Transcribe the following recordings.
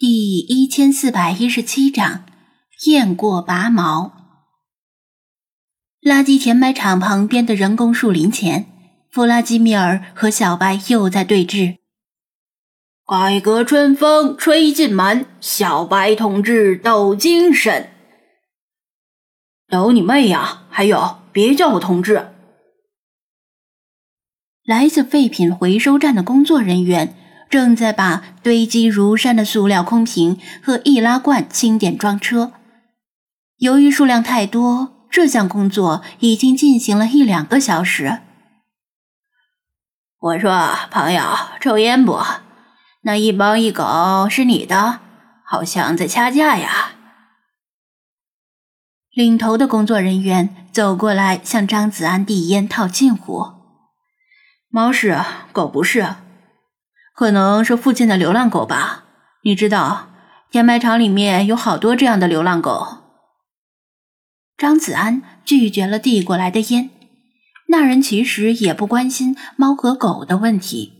第一千四百一十七章，雁过拔毛。垃圾填埋场旁边的人工树林前，弗拉基米尔和小白又在对峙。改革春风吹进门，小白同志抖精神。抖你妹呀！还有，别叫我同志。来自废品回收站的工作人员。正在把堆积如山的塑料空瓶和易拉罐清点装车。由于数量太多，这项工作已经进行了一两个小时。我说：“朋友，抽烟不？那一猫一狗是你的？好像在掐架呀。”领头的工作人员走过来，向张子安递烟套近乎。猫是，狗不是。可能是附近的流浪狗吧？你知道，填埋场里面有好多这样的流浪狗。张子安拒绝了递过来的烟。那人其实也不关心猫和狗的问题，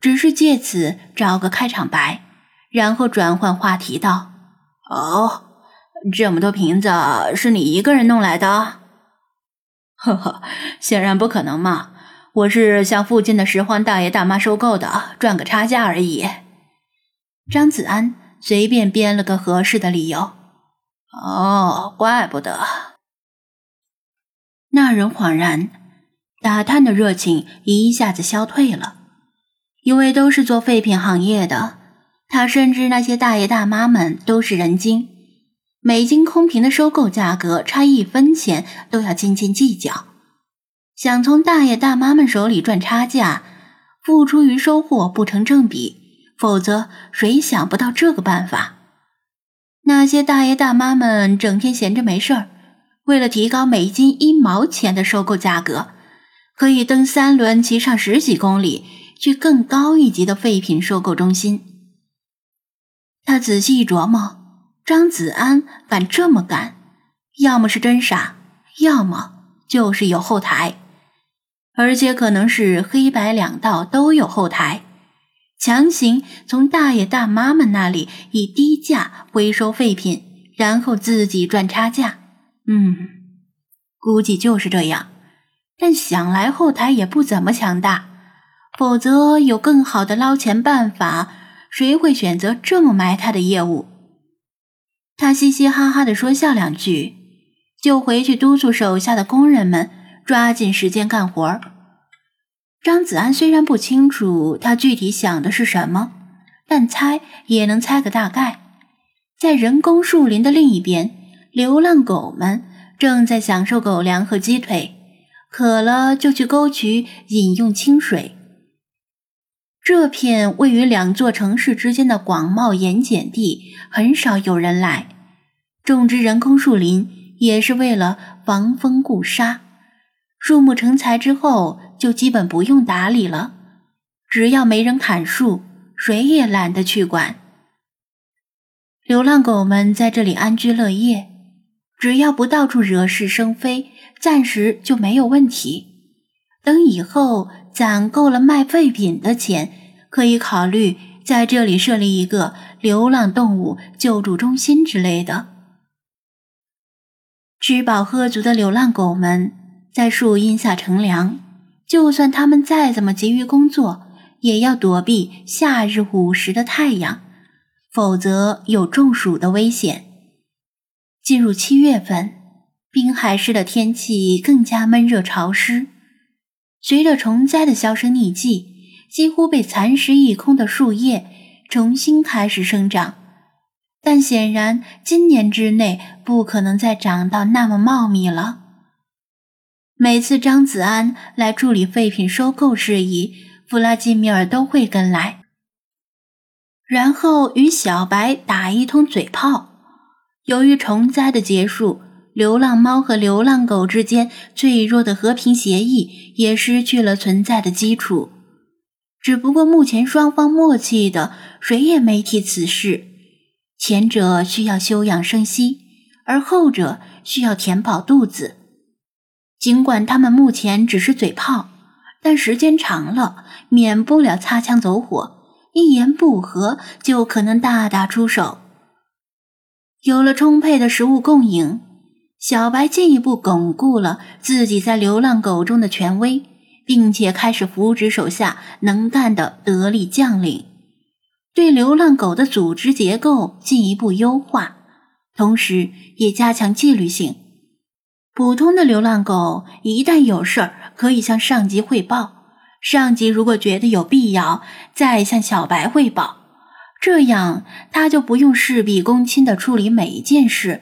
只是借此找个开场白，然后转换话题道：“哦，这么多瓶子是你一个人弄来的？呵呵，显然不可能嘛。”我是向附近的拾荒大爷大妈收购的，赚个差价而已。张子安随便编了个合适的理由。哦，怪不得。那人恍然，打探的热情一下子消退了。因为都是做废品行业的，他深知那些大爷大妈们都是人精，每斤空瓶的收购价格差一分钱都要斤斤计较。想从大爷大妈们手里赚差价，付出与收获不成正比，否则谁想不到这个办法？那些大爷大妈们整天闲着没事儿，为了提高每斤一毛钱的收购价格，可以蹬三轮骑上十几公里去更高一级的废品收购中心。他仔细一琢磨，张子安敢这么干，要么是真傻，要么就是有后台。而且可能是黑白两道都有后台，强行从大爷大妈们那里以低价回收废品，然后自己赚差价。嗯，估计就是这样。但想来后台也不怎么强大，否则有更好的捞钱办法，谁会选择这么埋汰的业务？他嘻嘻哈哈的说笑两句，就回去督促手下的工人们。抓紧时间干活。张子安虽然不清楚他具体想的是什么，但猜也能猜个大概。在人工树林的另一边，流浪狗们正在享受狗粮和鸡腿，渴了就去沟渠饮用清水。这片位于两座城市之间的广袤盐碱地，很少有人来。种植人工树林也是为了防风固沙。树木成材之后，就基本不用打理了。只要没人砍树，谁也懒得去管。流浪狗们在这里安居乐业，只要不到处惹是生非，暂时就没有问题。等以后攒够了卖废品的钱，可以考虑在这里设立一个流浪动物救助中心之类的。吃饱喝足的流浪狗们。在树荫下乘凉，就算他们再怎么急于工作，也要躲避夏日午时的太阳，否则有中暑的危险。进入七月份，滨海市的天气更加闷热潮湿。随着虫灾的销声匿迹，几乎被蚕食一空的树叶重新开始生长，但显然今年之内不可能再长到那么茂密了。每次张子安来处理废品收购事宜，弗拉基米尔都会跟来，然后与小白打一通嘴炮。由于虫灾的结束，流浪猫和流浪狗之间脆弱的和平协议也失去了存在的基础。只不过目前双方默契的，谁也没提此事。前者需要休养生息，而后者需要填饱肚子。尽管他们目前只是嘴炮，但时间长了，免不了擦枪走火，一言不合就可能大打出手。有了充沛的食物供应，小白进一步巩固了自己在流浪狗中的权威，并且开始扶植手下能干的得力将领，对流浪狗的组织结构进一步优化，同时也加强纪律性。普通的流浪狗一旦有事儿，可以向上级汇报，上级如果觉得有必要，再向小白汇报。这样，他就不用事必躬亲的处理每一件事，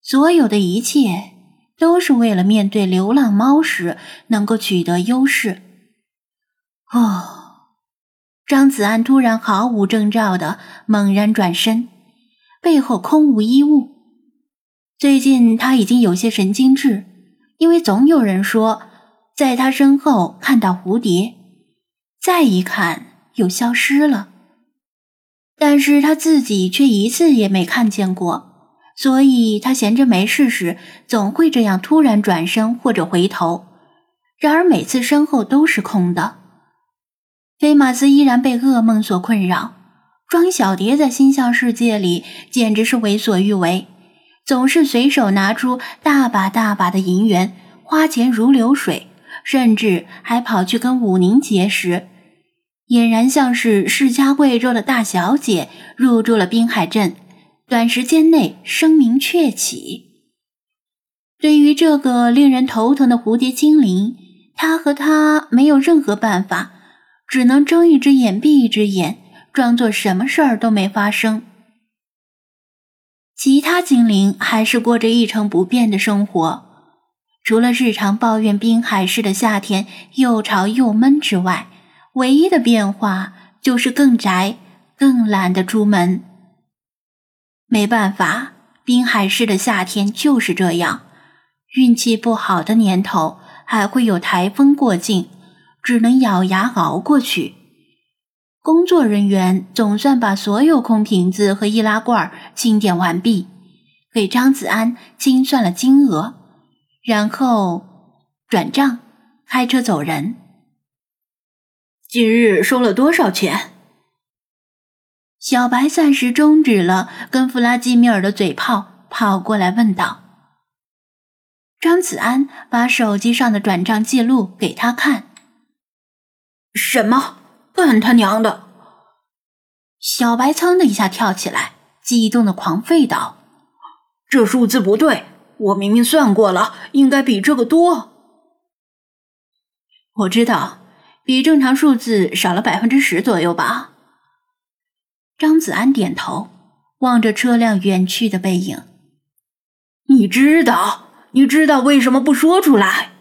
所有的一切都是为了面对流浪猫时能够取得优势。哦，张子安突然毫无征兆的猛然转身，背后空无一物。最近他已经有些神经质，因为总有人说在他身后看到蝴蝶，再一看又消失了。但是他自己却一次也没看见过，所以他闲着没事时总会这样突然转身或者回头。然而每次身后都是空的。菲马斯依然被噩梦所困扰，庄小蝶在心象世界里简直是为所欲为，总是随手拿出大把大把的银元，花钱如流水，甚至还跑去跟武宁结识。俨然像是世家贵州的大小姐入住了滨海镇，短时间内声名鹊起。对于这个令人头疼的蝴蝶精灵，他和他没有任何办法，只能睁一只眼闭一只眼，装作什么事儿都没发生。其他精灵还是过着一成不变的生活，除了日常抱怨滨海市的夏天又潮又闷之外。唯一的变化就是更宅、更懒得出门。没办法，滨海市的夏天就是这样。运气不好的年头，还会有台风过境，只能咬牙熬过去。工作人员总算把所有空瓶子和易拉罐清点完毕，给张子安清算了金额，然后转账，开车走人。今日收了多少钱？小白暂时终止了跟弗拉基米尔的嘴炮，跑过来问道。张子安把手机上的转账记录给他看。什么？干他娘的！小白噌的一下跳起来，激动的狂吠道：“这数字不对，我明明算过了，应该比这个多。”我知道。比正常数字少了百分之十左右吧。张子安点头，望着车辆远去的背影。你知道？你知道为什么不说出来？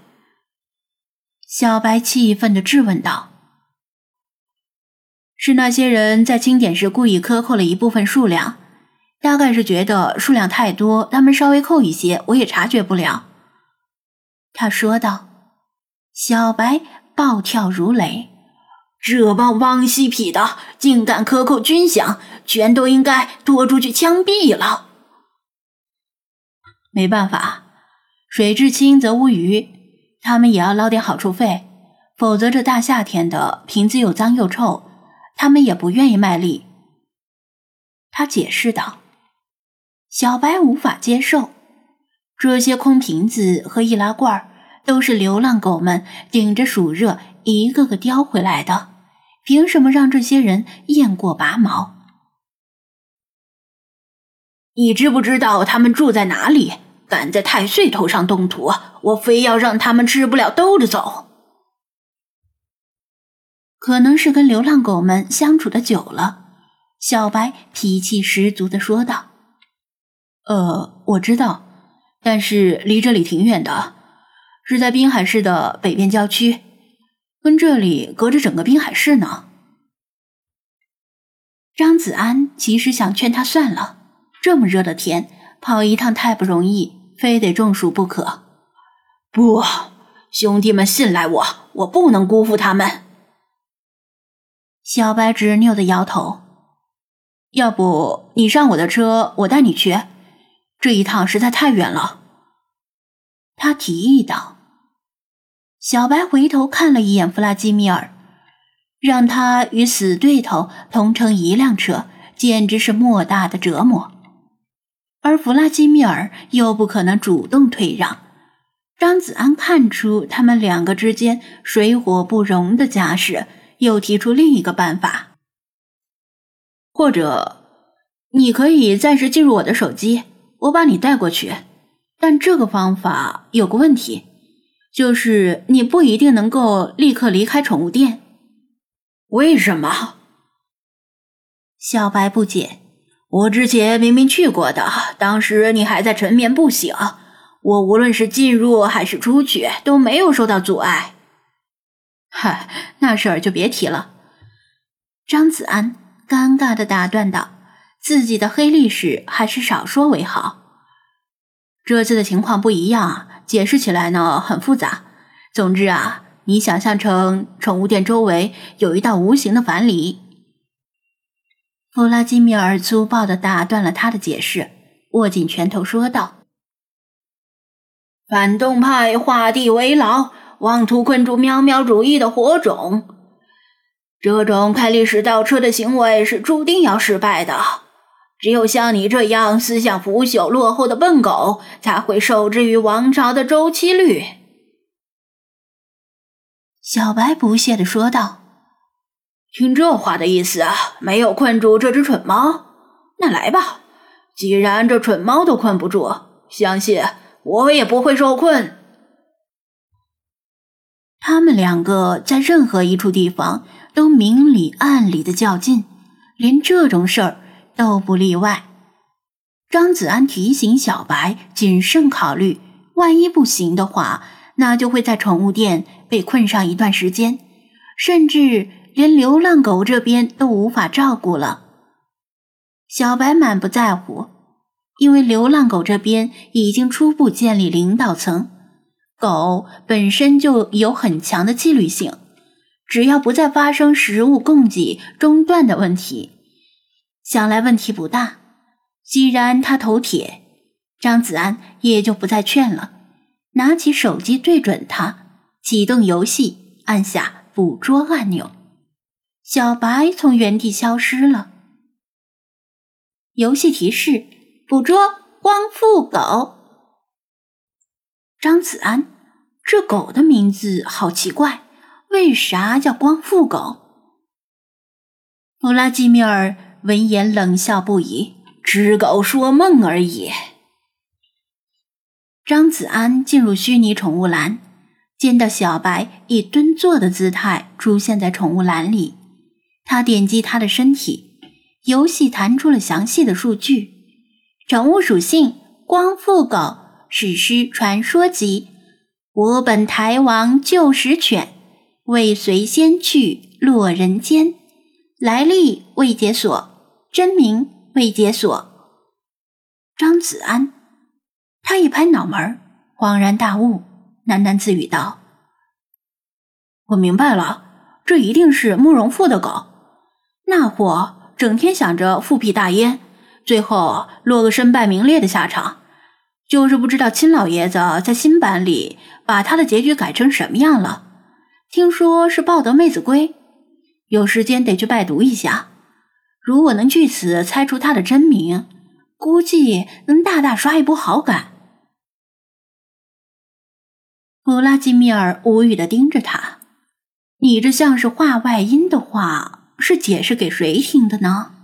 小白气愤的质问道：“是那些人在清点时故意克扣了一部分数量，大概是觉得数量太多，他们稍微扣一些，我也察觉不了。”他说道。小白。暴跳如雷！这帮汪西痞的竟敢克扣军饷，全都应该拖出去枪毙了。没办法，水至清则无鱼，他们也要捞点好处费，否则这大夏天的瓶子又脏又臭，他们也不愿意卖力。他解释道：“小白无法接受，这些空瓶子和易拉罐。”都是流浪狗们顶着暑热一个个叼回来的，凭什么让这些人雁过拔毛？你知不知道他们住在哪里？敢在太岁头上动土，我非要让他们吃不了兜着走！可能是跟流浪狗们相处的久了，小白脾气十足的说道：“呃，我知道，但是离这里挺远的。”是在滨海市的北边郊区，跟这里隔着整个滨海市呢。张子安其实想劝他算了，这么热的天跑一趟太不容易，非得中暑不可。不，兄弟们信赖我，我不能辜负他们。小白执拗的摇头。要不你上我的车，我带你去，这一趟实在太远了。他提议道。小白回头看了一眼弗拉基米尔，让他与死对头同乘一辆车，简直是莫大的折磨。而弗拉基米尔又不可能主动退让。张子安看出他们两个之间水火不容的架势，又提出另一个办法：或者，你可以暂时进入我的手机，我把你带过去。但这个方法有个问题，就是你不一定能够立刻离开宠物店。为什么？小白不解。我之前明明去过的，当时你还在沉眠不醒。我无论是进入还是出去都没有受到阻碍。嗨，那事儿就别提了。张子安尴尬的打断道：“自己的黑历史还是少说为好。这次的情况不一样，解释起来呢很复杂。总之啊，你想象成宠物店周围有一道无形的樊篱。”弗拉基米尔粗暴的打断了他的解释，握紧拳头说道。反动派画地为牢，妄图困住喵喵主义的火种。这种开历史倒车的行为是注定要失败的。只有像你这样思想腐朽、落后的笨狗，才会受制于王朝的周期率。”小白不屑地说道。“听这话的意思，没有困住这只蠢猫？那来吧，既然这蠢猫都困不住，相信……”我也不会受困。他们两个在任何一处地方都明里暗里的较劲，连这种事儿都不例外。张子安提醒小白谨慎考虑，万一不行的话，那就会在宠物店被困上一段时间，甚至连流浪狗这边都无法照顾了。小白满不在乎。因为流浪狗这边已经初步建立领导层，狗本身就有很强的纪律性，只要不再发生食物供给中断的问题，想来问题不大。既然他头铁，张子安也就不再劝了，拿起手机对准他，启动游戏，按下捕捉按钮，小白从原地消失了。游戏提示。捕捉光复狗，张子安，这狗的名字好奇怪，为啥叫光复狗？弗拉基米尔闻言冷笑不已：“只狗说梦而已。”张子安进入虚拟宠物栏，见到小白以蹲坐的姿态出现在宠物栏里，他点击他的身体，游戏弹出了详细的数据。宠物属性：光复狗，史诗传说集。我本台王旧时犬，未遂先去落人间。来历未解锁，真名未解锁。张子安，他一拍脑门，恍然大悟，喃喃自语道：“我明白了，这一定是慕容复的狗。那货整天想着复辟大燕。”最后落个身败名裂的下场，就是不知道亲老爷子在新版里把他的结局改成什么样了。听说是抱得妹子归，有时间得去拜读一下。如果能据此猜出他的真名，估计能大大刷一波好感。弗拉基米尔无语的盯着他：“你这像是话外音的话，是解释给谁听的呢？”